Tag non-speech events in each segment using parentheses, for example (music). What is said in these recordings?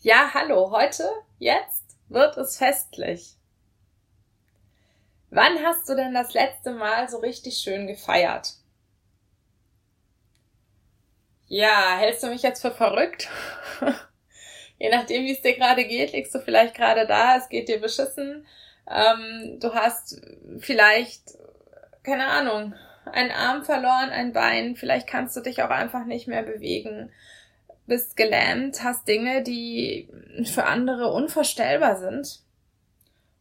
Ja, hallo, heute, jetzt wird es festlich. Wann hast du denn das letzte Mal so richtig schön gefeiert? Ja, hältst du mich jetzt für verrückt? (laughs) Je nachdem, wie es dir gerade geht, liegst du vielleicht gerade da, es geht dir beschissen. Ähm, du hast vielleicht, keine Ahnung, einen Arm verloren, ein Bein, vielleicht kannst du dich auch einfach nicht mehr bewegen bist gelähmt, hast Dinge, die für andere unvorstellbar sind.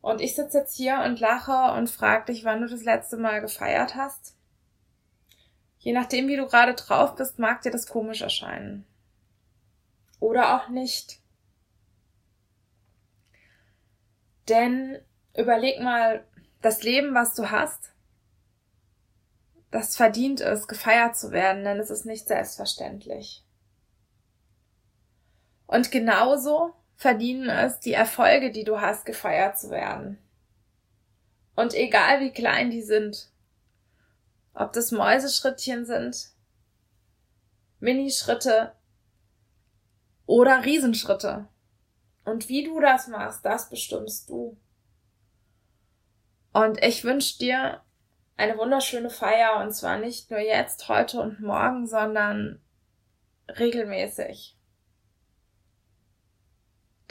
Und ich sitze jetzt hier und lache und frage dich, wann du das letzte Mal gefeiert hast. Je nachdem, wie du gerade drauf bist, mag dir das komisch erscheinen. Oder auch nicht. Denn überleg mal, das Leben, was du hast, das verdient es, gefeiert zu werden, denn es ist nicht selbstverständlich. Und genauso verdienen es die Erfolge, die du hast, gefeiert zu werden. Und egal wie klein die sind, ob das Mäuseschrittchen sind, Minischritte oder Riesenschritte. Und wie du das machst, das bestimmst du. Und ich wünsche dir eine wunderschöne Feier und zwar nicht nur jetzt, heute und morgen, sondern regelmäßig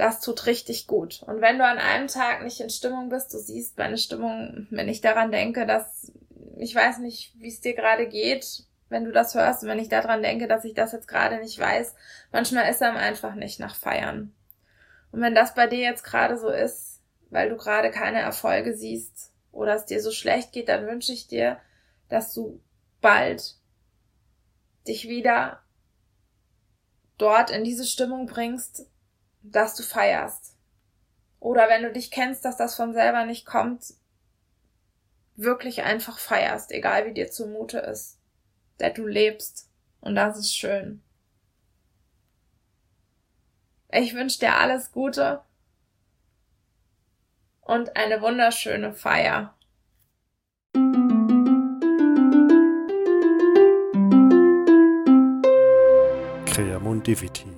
das tut richtig gut. Und wenn du an einem Tag nicht in Stimmung bist, du siehst meine Stimmung, wenn ich daran denke, dass ich weiß nicht, wie es dir gerade geht, wenn du das hörst und wenn ich daran denke, dass ich das jetzt gerade nicht weiß, manchmal ist einem einfach nicht nach Feiern. Und wenn das bei dir jetzt gerade so ist, weil du gerade keine Erfolge siehst oder es dir so schlecht geht, dann wünsche ich dir, dass du bald dich wieder dort in diese Stimmung bringst, dass du feierst. Oder wenn du dich kennst, dass das von selber nicht kommt, wirklich einfach feierst, egal wie dir zumute ist, der du lebst. Und das ist schön. Ich wünsche dir alles Gute und eine wunderschöne Feier. Creamundivity